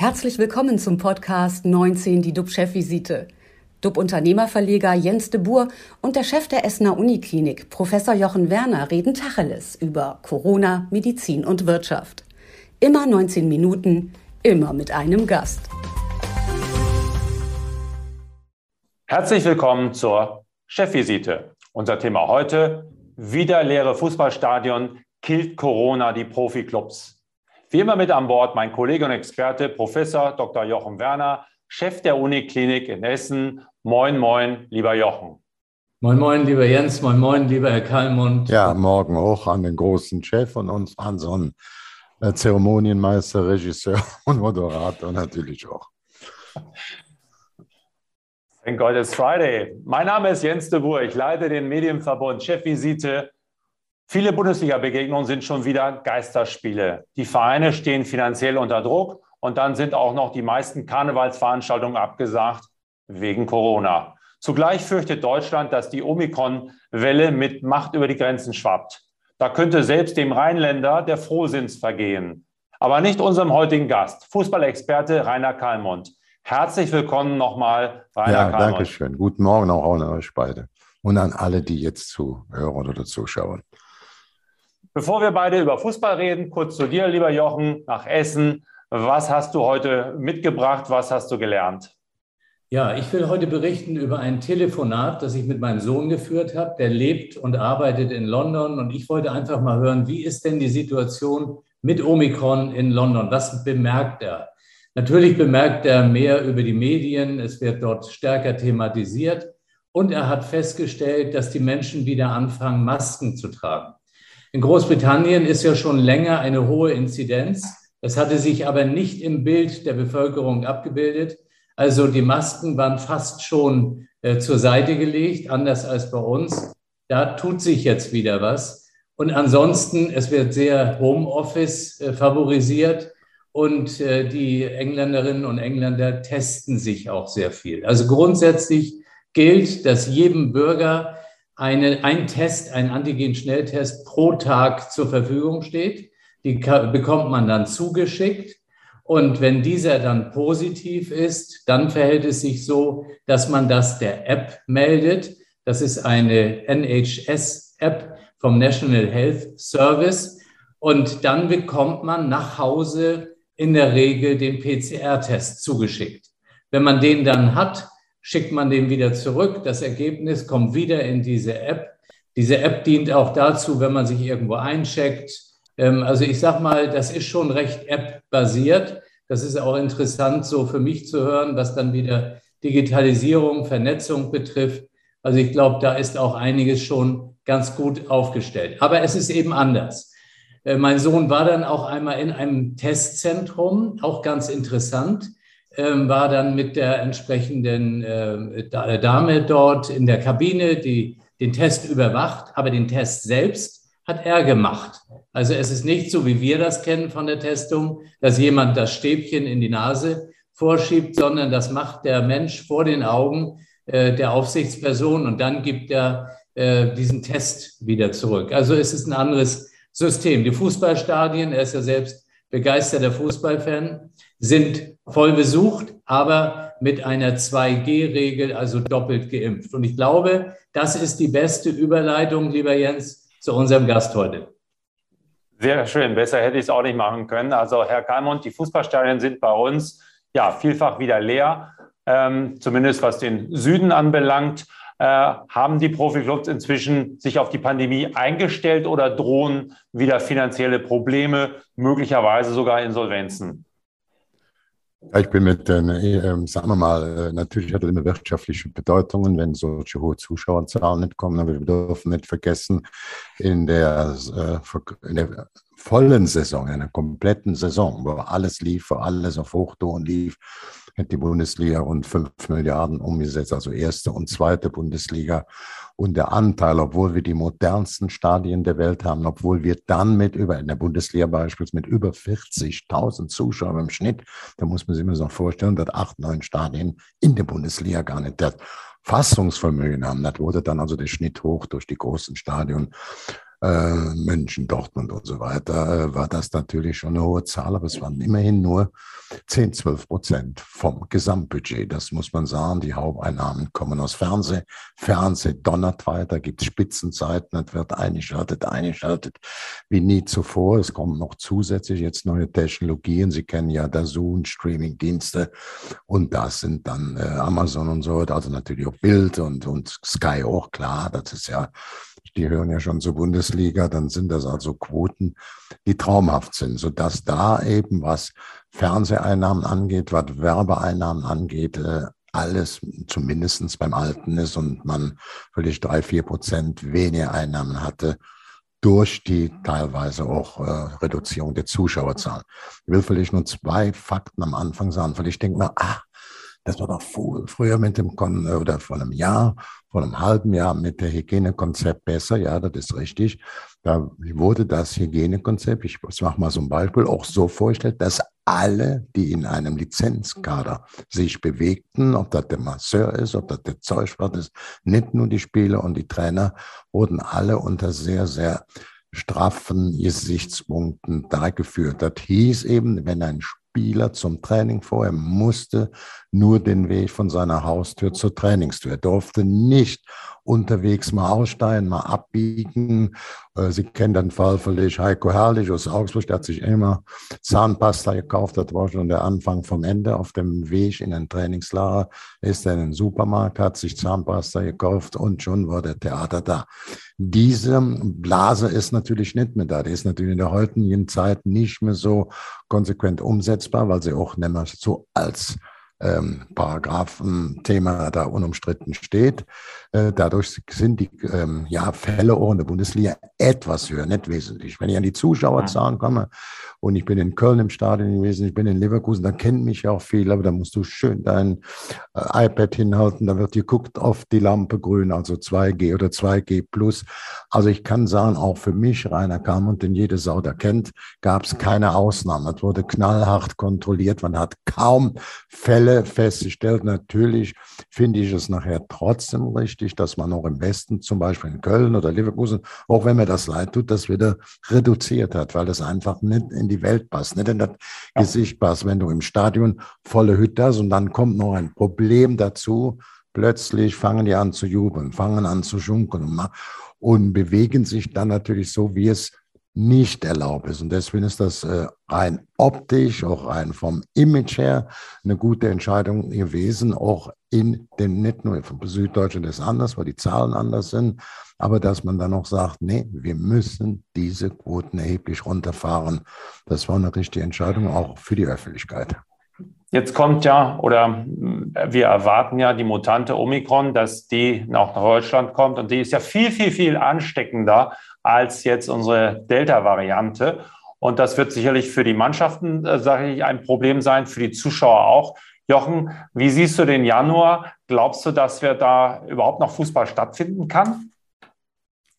Herzlich willkommen zum Podcast 19, die DUB-Chefvisite. DUB-Unternehmerverleger Jens de Boer und der Chef der Essener Uniklinik, Professor Jochen Werner, reden Tacheles über Corona, Medizin und Wirtschaft. Immer 19 Minuten, immer mit einem Gast. Herzlich willkommen zur Chefvisite. Unser Thema heute: Wieder leere Fußballstadion killt Corona die Profiklubs. Wie immer mit an Bord mein Kollege und Experte Professor Dr. Jochen Werner, Chef der Uniklinik in Essen. Moin, moin, lieber Jochen. Moin, moin, lieber Jens, moin, moin, lieber Herr Kalmund. Ja, morgen auch an den großen Chef und uns an so einen äh, Zeremonienmeister, Regisseur und Moderator natürlich auch. Thank God it's Friday. Mein Name ist Jens de Boer. Ich leite den Medienverbund Chefvisite. Viele Bundesliga-Begegnungen sind schon wieder Geisterspiele. Die Vereine stehen finanziell unter Druck und dann sind auch noch die meisten Karnevalsveranstaltungen abgesagt wegen Corona. Zugleich fürchtet Deutschland, dass die Omikron-Welle mit Macht über die Grenzen schwappt. Da könnte selbst dem Rheinländer der Frohsinns vergehen. Aber nicht unserem heutigen Gast, Fußballexperte Rainer Kallmund. Herzlich willkommen nochmal, Rainer Ja, Kalmund. danke schön. Guten Morgen auch an euch beide und an alle, die jetzt zuhören oder zuschauen. Bevor wir beide über Fußball reden, kurz zu dir, lieber Jochen, nach Essen. Was hast du heute mitgebracht? Was hast du gelernt? Ja, ich will heute berichten über ein Telefonat, das ich mit meinem Sohn geführt habe. Der lebt und arbeitet in London und ich wollte einfach mal hören, wie ist denn die Situation mit Omikron in London? Was bemerkt er? Natürlich bemerkt er mehr über die Medien, es wird dort stärker thematisiert und er hat festgestellt, dass die Menschen wieder anfangen, Masken zu tragen. In Großbritannien ist ja schon länger eine hohe Inzidenz. Das hatte sich aber nicht im Bild der Bevölkerung abgebildet. Also die Masken waren fast schon äh, zur Seite gelegt, anders als bei uns. Da tut sich jetzt wieder was. Und ansonsten, es wird sehr Homeoffice äh, favorisiert und äh, die Engländerinnen und Engländer testen sich auch sehr viel. Also grundsätzlich gilt, dass jedem Bürger eine, ein Test, ein Antigen-Schnelltest pro Tag zur Verfügung steht. Die bekommt man dann zugeschickt. Und wenn dieser dann positiv ist, dann verhält es sich so, dass man das der App meldet. Das ist eine NHS-App vom National Health Service. Und dann bekommt man nach Hause in der Regel den PCR-Test zugeschickt. Wenn man den dann hat, schickt man den wieder zurück. Das Ergebnis kommt wieder in diese App. Diese App dient auch dazu, wenn man sich irgendwo eincheckt. Ähm, also ich sage mal, das ist schon recht App-basiert. Das ist auch interessant so für mich zu hören, was dann wieder Digitalisierung, Vernetzung betrifft. Also ich glaube, da ist auch einiges schon ganz gut aufgestellt. Aber es ist eben anders. Äh, mein Sohn war dann auch einmal in einem Testzentrum, auch ganz interessant, ähm, war dann mit der entsprechenden äh, Dame dort in der Kabine, die den Test überwacht, aber den Test selbst hat er gemacht. Also es ist nicht so, wie wir das kennen von der Testung, dass jemand das Stäbchen in die Nase vorschiebt, sondern das macht der Mensch vor den Augen äh, der Aufsichtsperson und dann gibt er diesen Test wieder zurück. Also es ist ein anderes System. Die Fußballstadien, er ist ja selbst begeisterter Fußballfan, sind voll besucht, aber mit einer 2G-Regel, also doppelt geimpft. Und ich glaube, das ist die beste Überleitung, lieber Jens, zu unserem Gast heute. Sehr schön, besser hätte ich es auch nicht machen können. Also Herr Kalmund, die Fußballstadien sind bei uns ja vielfach wieder leer, ähm, zumindest was den Süden anbelangt. Äh, haben die Profiklubs inzwischen sich auf die Pandemie eingestellt oder drohen wieder finanzielle Probleme, möglicherweise sogar Insolvenzen? Ich bin mit äh, sagen wir mal, äh, natürlich hat es immer wirtschaftliche Bedeutungen, wenn solche hohe Zuschauerzahlen nicht kommen. Aber wir dürfen nicht vergessen, in der, äh, in der vollen Saison, in einer kompletten Saison, wo alles lief, wo alles auf Hochtouren lief, hat die Bundesliga rund 5 Milliarden umgesetzt, also erste und zweite Bundesliga. Und der Anteil, obwohl wir die modernsten Stadien der Welt haben, obwohl wir dann mit über, in der Bundesliga beispielsweise mit über 40.000 Zuschauern im Schnitt, da muss man sich immer so vorstellen, dass acht, neun Stadien in der Bundesliga gar nicht das Fassungsvermögen haben. Das wurde dann also der Schnitt hoch durch die großen Stadien äh, München, Dortmund und so weiter, äh, war das natürlich schon eine hohe Zahl, aber es waren immerhin nur 10, 12 Prozent vom Gesamtbudget. Das muss man sagen. Die Haupteinnahmen kommen aus Fernsehen. Fernsehen donnert weiter, gibt Spitzenzeiten, es wird eingeschaltet, eingeschaltet wie nie zuvor. Es kommen noch zusätzlich jetzt neue Technologien. Sie kennen ja Dazun, Streaming-Dienste und das sind dann äh, Amazon und so, also natürlich auch Bild und, und Sky auch, klar. Das ist ja die hören ja schon zur Bundesliga, dann sind das also Quoten, die traumhaft sind, sodass da eben was Fernseheinnahmen angeht, was Werbeeinnahmen angeht, äh, alles zumindest beim Alten ist und man völlig drei, vier Prozent weniger Einnahmen hatte durch die teilweise auch äh, Reduzierung der Zuschauerzahlen. Ich will vielleicht nur zwei Fakten am Anfang sagen, weil ich denke mir, ah, das war doch früher mit dem, Kon oder vor einem Jahr, vor einem halben Jahr mit dem Hygienekonzept besser. Ja, das ist richtig. Da wurde das Hygienekonzept, ich mache mal so ein Beispiel, auch so vorgestellt, dass alle, die in einem Lizenzkader sich bewegten, ob das der Masseur ist, ob das der Zeugwart ist, nicht nur die Spieler und die Trainer, wurden alle unter sehr, sehr straffen Gesichtspunkten dargeführt. Das hieß eben, wenn ein Spieler zum Training vor. Er musste nur den Weg von seiner Haustür zur Trainingstür. Er durfte nicht unterwegs mal aussteigen, mal abbiegen. Äh, Sie kennen den Fall vielleicht Heiko Herrlich aus Augsburg, der hat sich immer Zahnpasta gekauft. Das war schon der Anfang vom Ende. Auf dem Weg in den Trainingslager ist er in den Supermarkt, hat sich Zahnpasta gekauft und schon war der Theater da. Diese Blase ist natürlich nicht mehr da. Die ist natürlich in der heutigen Zeit nicht mehr so konsequent umsetzbar, weil sie auch nicht mehr so als ähm, Paragraphenthema da unumstritten steht. Äh, dadurch sind die ähm, ja, Fälle auch in der Bundesliga etwas höher, nicht wesentlich. Wenn ich an die Zuschauerzahlen komme und ich bin in Köln im Stadion gewesen, ich bin in Leverkusen, da kennen mich ja auch viele, aber da musst du schön dein äh, iPad hinhalten, da wird geguckt auf die Lampe grün, also 2G oder 2G plus. Also ich kann sagen, auch für mich, Rainer Kamm den jede Sau da kennt, gab es keine Ausnahmen. Es wurde knallhart kontrolliert, man hat kaum Fälle festgestellt. Natürlich finde ich es nachher trotzdem richtig, dass man auch im Westen, zum Beispiel in Köln oder Leverkusen, auch wenn mir das leid tut, das wieder reduziert hat, weil das einfach nicht in die Welt passt, nicht in das ja. Gesicht passt. Wenn du im Stadion volle Hütte hast und dann kommt noch ein Problem dazu, plötzlich fangen die an zu jubeln, fangen an zu schunkeln und, und bewegen sich dann natürlich so, wie es nicht erlaubt ist. Und deswegen ist das äh, rein optisch, auch rein vom Image her eine gute Entscheidung gewesen, auch in den, nicht nur von Süddeutschland ist anders, weil die Zahlen anders sind, aber dass man dann auch sagt, nee, wir müssen diese Quoten erheblich runterfahren. Das war eine richtige Entscheidung auch für die Öffentlichkeit. Jetzt kommt ja, oder wir erwarten ja die Mutante Omikron, dass die nach Deutschland kommt und die ist ja viel, viel, viel ansteckender als jetzt unsere Delta-Variante. Und das wird sicherlich für die Mannschaften, äh, sage ich, ein Problem sein, für die Zuschauer auch. Jochen, wie siehst du den Januar? Glaubst du, dass wir da überhaupt noch Fußball stattfinden kann?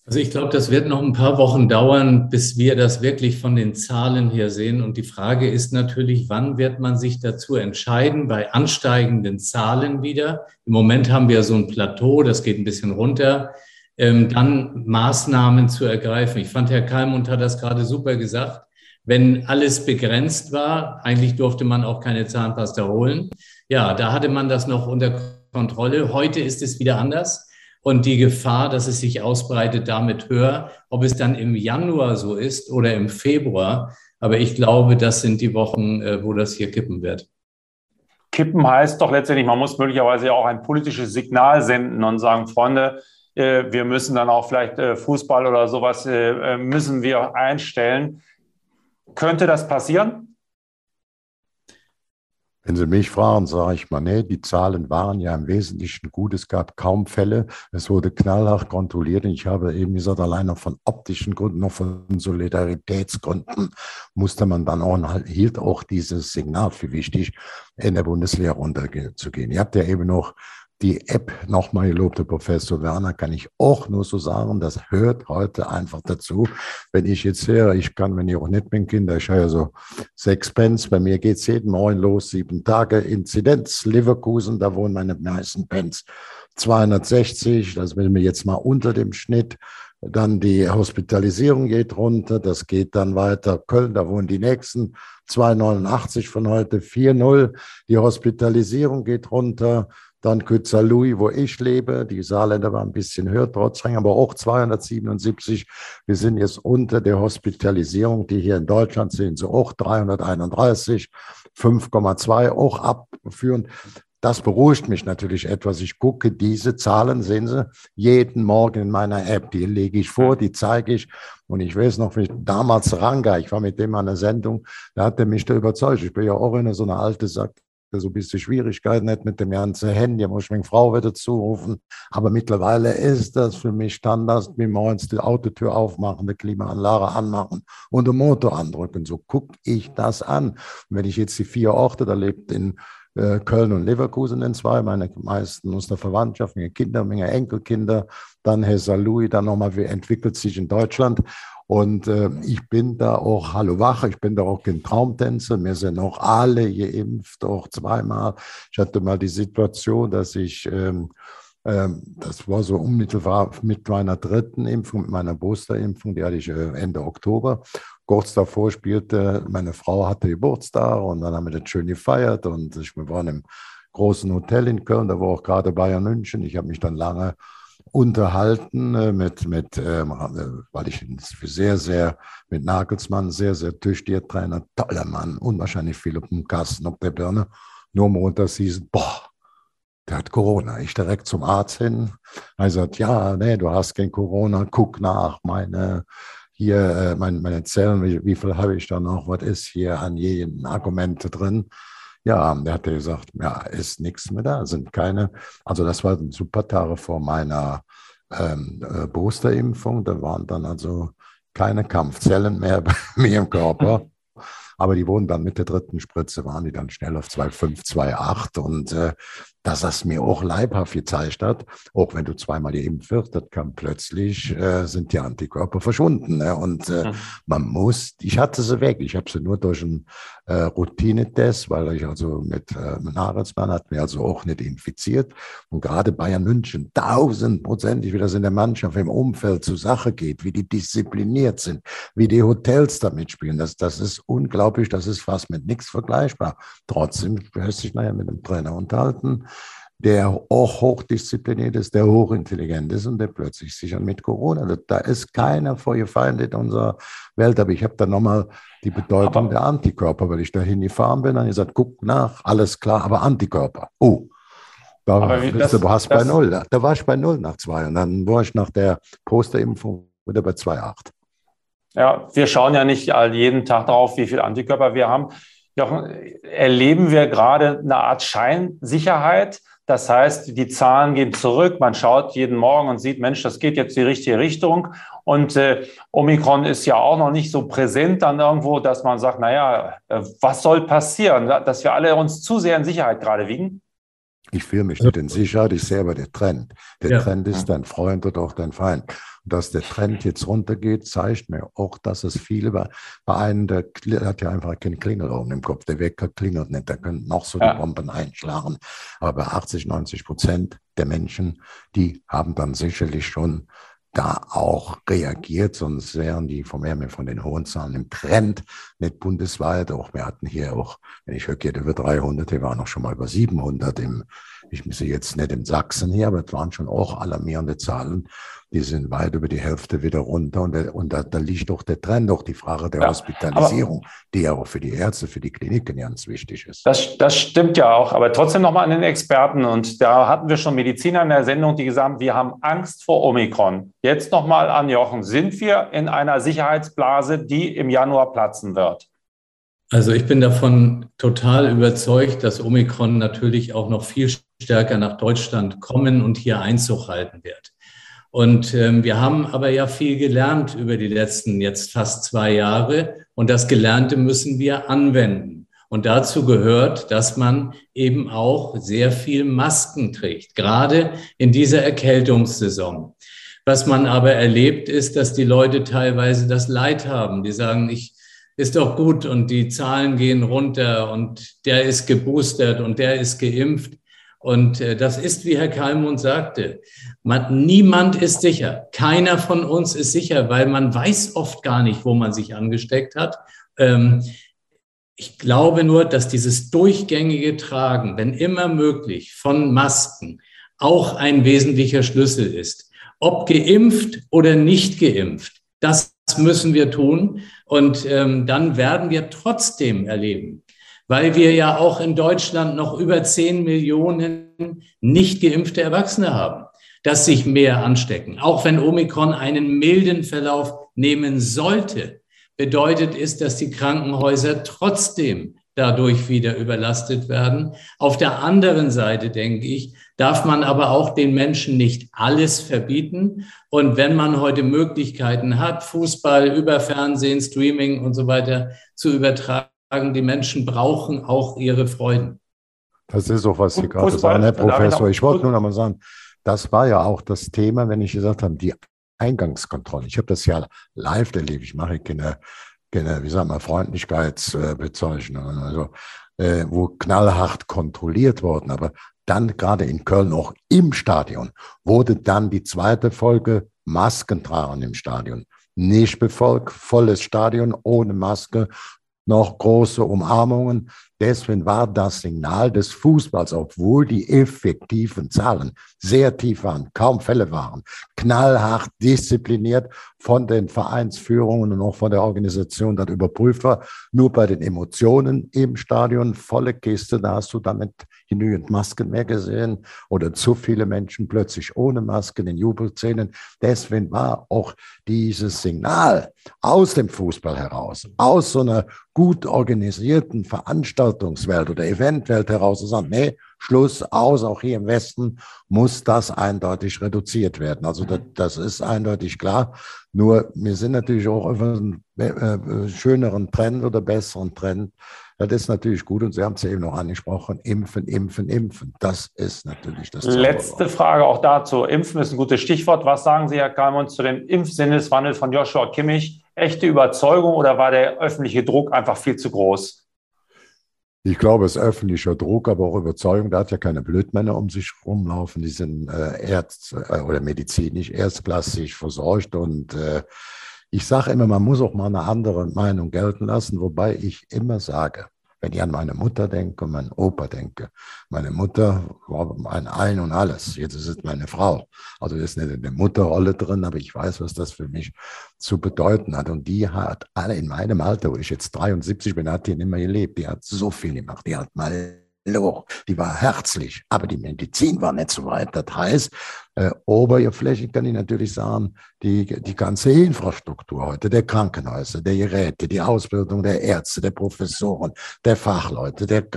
Also ich glaube, das wird noch ein paar Wochen dauern, bis wir das wirklich von den Zahlen her sehen. Und die Frage ist natürlich, wann wird man sich dazu entscheiden, bei ansteigenden Zahlen wieder? Im Moment haben wir so ein Plateau, das geht ein bisschen runter ähm, dann Maßnahmen zu ergreifen. Ich fand, Herr Kalmund hat das gerade super gesagt. Wenn alles begrenzt war, eigentlich durfte man auch keine Zahnpasta holen. Ja, da hatte man das noch unter Kontrolle. Heute ist es wieder anders. Und die Gefahr, dass es sich ausbreitet, damit höher. Ob es dann im Januar so ist oder im Februar. Aber ich glaube, das sind die Wochen, äh, wo das hier kippen wird. Kippen heißt doch letztendlich, man muss möglicherweise auch ein politisches Signal senden und sagen, Freunde, wir müssen dann auch vielleicht äh, Fußball oder sowas äh, müssen wir einstellen. Könnte das passieren? Wenn Sie mich fragen, sage ich mal, nee, die Zahlen waren ja im Wesentlichen gut. Es gab kaum Fälle. Es wurde knallhart kontrolliert. Und ich habe eben gesagt, allein noch von optischen Gründen, noch von Solidaritätsgründen musste man dann auch, hielt auch dieses Signal für wichtig, in der Bundeswehr runterzugehen. Ihr habt ja eben noch die App, nochmal gelobte Professor Werner, kann ich auch nur so sagen, das hört heute einfach dazu. Wenn ich jetzt höre, ich kann, wenn ich auch nicht bin, Kinder, ich ja so sechs Pence, bei mir geht es jeden Morgen los, sieben Tage Inzidenz, Leverkusen, da wohnen meine meisten Pence. 260, das will mir jetzt mal unter dem Schnitt. Dann die Hospitalisierung geht runter, das geht dann weiter. Köln, da wohnen die nächsten 2,89 von heute, 4,0. Die Hospitalisierung geht runter. Dann Kützerlouis, wo ich lebe. Die Saarländer waren ein bisschen höher, trotzdem, aber auch 277. Wir sind jetzt unter der Hospitalisierung, die hier in Deutschland sind, so auch 331, 5,2 auch abführend. Das beruhigt mich natürlich etwas. Ich gucke diese Zahlen, sehen Sie, jeden Morgen in meiner App. Die lege ich vor, die zeige ich. Und ich weiß noch, ich damals Ranga, ich war mit dem an der Sendung, da hat er mich da überzeugt. Ich bin ja auch in so eine alte Sack, so ein bisschen Schwierigkeiten hat mit dem ganzen Handy, muss ich meine Frau wieder zurufen. Aber mittlerweile ist das für mich Standard, wie morgens die Autotür aufmachen, die Klimaanlage anmachen und den Motor andrücken. So gucke ich das an. Und wenn ich jetzt die vier Orte, da lebt in äh, Köln und Leverkusen in zwei, meine meisten aus der Verwandtschaft, meine Kinder, meine Enkelkinder, dann Herr Salui, dann nochmal, wie entwickelt sich in Deutschland. Und äh, ich bin da auch hallo wach, ich bin da auch kein Traumtänzer. Wir sind auch alle geimpft, auch zweimal. Ich hatte mal die Situation, dass ich, ähm, das war so unmittelbar mit meiner dritten Impfung, mit meiner Boosterimpfung, die hatte ich äh, Ende Oktober. Kurz davor spielte, meine Frau hatte Geburtstag und dann haben wir das schön gefeiert und ich, wir waren im großen Hotel in Köln, da war auch gerade Bayern München. Ich habe mich dann lange unterhalten äh, mit, mit ähm, äh, weil ich sehr, sehr, mit Nagelsmann, sehr, sehr tüchtiger Trainer, toller Mann, unwahrscheinlich viel auf Kasten, auf der Birne. Nur montags hieß boah, der hat Corona. Ich direkt zum Arzt hin. Er sagt, ja, nee, du hast kein Corona, guck nach, meine, hier, äh, meine, meine Zellen, wie, wie viel habe ich da noch, was ist hier an jeden Argumente drin? Ja, der hat gesagt, ja, ist nichts mehr da, sind keine. Also das war ein super Tage vor meiner ähm, äh, Boosterimpfung. Da waren dann also keine Kampfzellen mehr bei mir im Körper. Aber die wurden dann mit der dritten Spritze, waren die dann schnell auf 2,5, 2,8. Und äh, dass das mir auch leibhaft gezeigt hat, auch wenn du zweimal geimpft wirst, das kann plötzlich, äh, sind die Antikörper verschwunden. Ne? Und äh, mhm. man muss, ich hatte sie weg, ich habe sie nur durch einen äh, Routinetest, weil ich also mit äh, Nagelsmann hat mir also auch nicht infiziert. Und gerade Bayern München, tausendprozentig, wie das in der Mannschaft im Umfeld zur Sache geht, wie die diszipliniert sind, wie die Hotels da mitspielen, das, das ist unglaublich, das ist fast mit nichts vergleichbar. Trotzdem hörst du dich nachher mit dem Trainer unterhalten der auch hochdiszipliniert ist, der hochintelligent ist und der plötzlich sich mit Corona. Da ist keiner vorgefeindet in unserer Welt. Aber ich habe da nochmal die Bedeutung aber, der Antikörper, weil ich da hingefahren bin und gesagt, guck nach, alles klar, aber Antikörper. Oh, da das, du, warst das, bei null. Da, da war ich bei null nach zwei und dann war ich nach der Posterimpfung wieder bei 2,8. Ja, wir schauen ja nicht jeden Tag drauf, wie viel Antikörper wir haben. Jochen, erleben wir gerade eine Art Scheinsicherheit? Das heißt, die Zahlen gehen zurück. Man schaut jeden Morgen und sieht, Mensch, das geht jetzt die richtige Richtung. Und äh, Omikron ist ja auch noch nicht so präsent dann irgendwo, dass man sagt, naja, äh, was soll passieren? Dass wir alle uns zu sehr in Sicherheit gerade wiegen? Ich fühle mich nicht in Sicherheit, ich sehe aber den Trend. Der ja. Trend ist dein Freund oder auch dein Feind. Und dass der Trend jetzt runtergeht, zeigt mir auch, dass es viele bei, bei einem, der hat ja einfach keinen Klingel oben im Kopf. Der Wecker klingelt nicht, der könnte noch so ja. die Bomben einschlagen. Aber bei 80, 90 Prozent der Menschen, die haben dann sicherlich schon da auch reagiert, sonst wären die von mehr von den hohen Zahlen im Trend, nicht bundesweit. Auch wir hatten hier auch, wenn ich höre, über 300, wir waren auch schon mal über 700 im, ich muss jetzt nicht in Sachsen hier, aber es waren schon auch alarmierende Zahlen die sind weit über die Hälfte wieder runter. Und, und da, da liegt doch der Trend, doch die Frage der ja, Hospitalisierung, die ja auch für die Ärzte, für die Kliniken ganz wichtig ist. Das, das stimmt ja auch. Aber trotzdem nochmal an den Experten. Und da hatten wir schon Mediziner in der Sendung, die gesagt haben, wir haben Angst vor Omikron. Jetzt nochmal an Jochen. Sind wir in einer Sicherheitsblase, die im Januar platzen wird? Also ich bin davon total überzeugt, dass Omikron natürlich auch noch viel stärker nach Deutschland kommen und hier Einzug halten wird. Und ähm, wir haben aber ja viel gelernt über die letzten jetzt fast zwei Jahre und das Gelernte müssen wir anwenden. Und dazu gehört, dass man eben auch sehr viel Masken trägt, gerade in dieser Erkältungssaison. Was man aber erlebt, ist, dass die Leute teilweise das Leid haben. Die sagen, ich ist doch gut und die Zahlen gehen runter und der ist geboostert und der ist geimpft. Und äh, das ist, wie Herr Kalmund sagte, man, niemand ist sicher. Keiner von uns ist sicher, weil man weiß oft gar nicht, wo man sich angesteckt hat. Ähm, ich glaube nur, dass dieses durchgängige Tragen, wenn immer möglich, von Masken auch ein wesentlicher Schlüssel ist. Ob geimpft oder nicht geimpft, das müssen wir tun. Und ähm, dann werden wir trotzdem erleben, weil wir ja auch in Deutschland noch über 10 Millionen nicht geimpfte Erwachsene haben, dass sich mehr anstecken. Auch wenn Omikron einen milden Verlauf nehmen sollte, bedeutet es, dass die Krankenhäuser trotzdem dadurch wieder überlastet werden. Auf der anderen Seite, denke ich, darf man aber auch den Menschen nicht alles verbieten. Und wenn man heute Möglichkeiten hat, Fußball über Fernsehen, Streaming und so weiter zu übertragen, die Menschen brauchen auch ihre Freuden. Das ist auch, was Sie gerade sagen, Herr Professor. Ich wollte nur noch mal sagen, das war ja auch das Thema, wenn ich gesagt habe, die Eingangskontrolle. Ich habe das ja live erlebt. Ich mache keine, keine wie sagen wir, Freundlichkeitsbezeichnungen, also, äh, wo knallhart kontrolliert wurden. Aber dann gerade in Köln auch im Stadion wurde dann die zweite Folge Masken tragen im Stadion. Nicht befolgt, volles Stadion ohne Maske, noch große Umarmungen. Deswegen war das Signal des Fußballs, obwohl die effektiven Zahlen sehr tief waren, kaum Fälle waren, knallhart diszipliniert von den Vereinsführungen und auch von der Organisation dann überprüft war. Nur bei den Emotionen im Stadion, volle Kiste, da hast du damit genügend Masken mehr gesehen oder zu viele Menschen plötzlich ohne Masken in Jubelszenen. Deswegen war auch dieses Signal aus dem Fußball heraus, aus so einer gut organisierten Veranstaltungswelt oder Eventwelt heraus zu sagen, nee, Schluss aus, auch hier im Westen muss das eindeutig reduziert werden. Also das, das ist eindeutig klar. Nur wir sind natürlich auch auf einen äh, äh, schöneren Trend oder besseren Trend das ist natürlich gut und Sie haben es ja eben noch angesprochen, impfen, impfen, impfen. Das ist natürlich das. Letzte Frage auch dazu. Impfen ist ein gutes Stichwort. Was sagen Sie, Herr Kalmund, zu dem Impfsinneswandel von Joshua Kimmich? Echte Überzeugung oder war der öffentliche Druck einfach viel zu groß? Ich glaube, es ist öffentlicher Druck, aber auch Überzeugung. Da hat ja keine Blödmänner um sich rumlaufen. Die sind äh, Ärzt äh, oder medizinisch erstklassig versorgt und äh, ich sage immer, man muss auch mal eine andere Meinung gelten lassen, wobei ich immer sage, wenn ich an meine Mutter denke und meinen Opa denke. Meine Mutter war mein Ein und Alles. Jetzt ist es meine Frau. Also ist nicht eine Mutterrolle drin, aber ich weiß, was das für mich zu bedeuten hat. Und die hat alle in meinem Alter, wo ich jetzt 73 bin, hat die nicht mehr gelebt. Die hat so viel gemacht. Die hat mal die war herzlich, aber die Medizin war nicht so weit. Das heißt, äh, oberflächlich kann ich natürlich sagen, die, die ganze Infrastruktur heute, der Krankenhäuser, der Geräte, die Ausbildung der Ärzte, der Professoren, der Fachleute, der,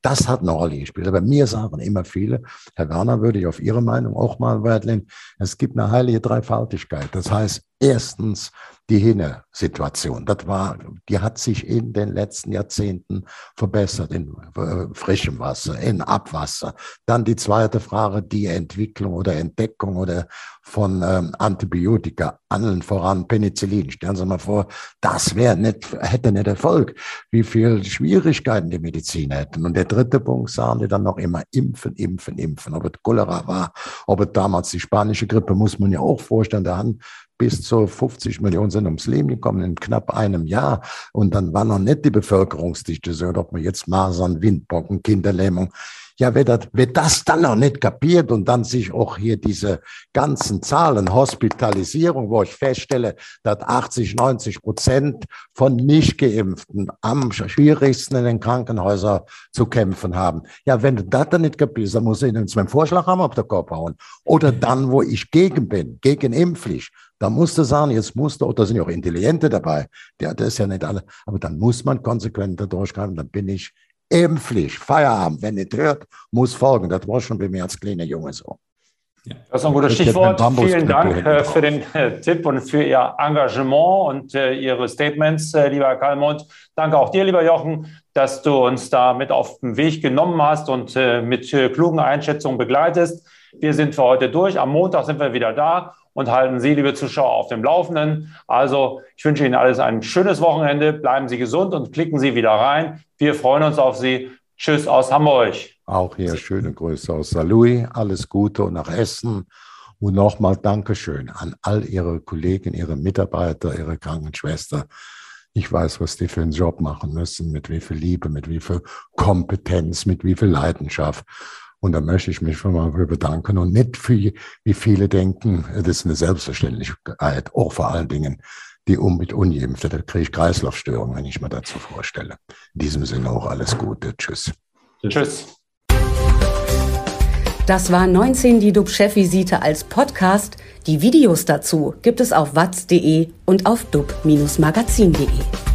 das hat eine Rolle gespielt. Aber mir sagen immer viele, Herr Werner, würde ich auf Ihre Meinung auch mal Wert legen, es gibt eine heilige Dreifaltigkeit. Das heißt, erstens, die Hinne-Situation. Das war, die hat sich in den letzten Jahrzehnten verbessert in äh, frischem Wasser, in Abwasser. Dann die zweite Frage, die Entwicklung oder Entdeckung oder von ähm, Antibiotika, allen voran Penicillin. Stellen Sie mal vor, das wäre nicht, hätte nicht Erfolg, wie viel Schwierigkeiten die Medizin hätten. Und der dritte Punkt sagen die dann noch immer impfen, impfen, impfen. Ob es Cholera war, ob es damals die spanische Grippe, muss man ja auch vorstellen, da haben bis zu 50 Millionen sind ums Leben gekommen in knapp einem Jahr. Und dann war noch nicht die Bevölkerungsdichte so, ob man jetzt Masern, Windpocken, Kinderlähmung. Ja, wer das, wer das dann noch nicht kapiert und dann sich auch hier diese ganzen Zahlen, Hospitalisierung, wo ich feststelle, dass 80, 90 Prozent von Nicht-Geimpften am schwierigsten in den Krankenhäusern zu kämpfen haben. Ja, wenn du das dann nicht kapierst, dann muss ich ihnen meinen Vorschlag haben auf der Kopf hauen. Oder dann, wo ich gegen bin, gegen impflich, da musst du sagen, jetzt musst du, da sind ja auch Intelligente dabei, der, das ist ja nicht alle, aber dann muss man konsequenter durchgreifen, dann bin ich impflich, Feierabend, wenn nicht hört, muss folgen. Das war schon bei mir als kleiner Junge so. Das ist ein gutes Stichwort. Vielen Dank äh, für den äh, Tipp und für Ihr Engagement und äh, Ihre Statements, lieber Kalmund. Danke auch dir, lieber Jochen, dass du uns da mit auf den Weg genommen hast und mit klugen Einschätzungen begleitest. Wir sind für heute durch. Am Montag sind wir wieder da und halten Sie, liebe Zuschauer, auf dem Laufenden. Also ich wünsche Ihnen alles ein schönes Wochenende. Bleiben Sie gesund und klicken Sie wieder rein. Wir freuen uns auf Sie. Tschüss aus Hamburg. Auch hier schöne Grüße aus Saarlouis. Alles Gute und nach Essen. Und nochmal Dankeschön an all Ihre Kollegen, Ihre Mitarbeiter, Ihre Krankenschwester. Ich weiß, was die für einen Job machen müssen, mit wie viel Liebe, mit wie viel Kompetenz, mit wie viel Leidenschaft. Und da möchte ich mich schon mal bedanken und nicht für, wie viele denken, das ist eine Selbstverständlichkeit, auch vor allen Dingen die um mit Ungeimpfte. Da kriege ich Kreislaufstörungen, wenn ich mir dazu vorstelle. In diesem Sinne auch alles Gute. Tschüss. Tschüss. Das war 19 die DUB-Chefvisite als Podcast. Die Videos dazu gibt es auf watz.de und auf dub-magazin.de.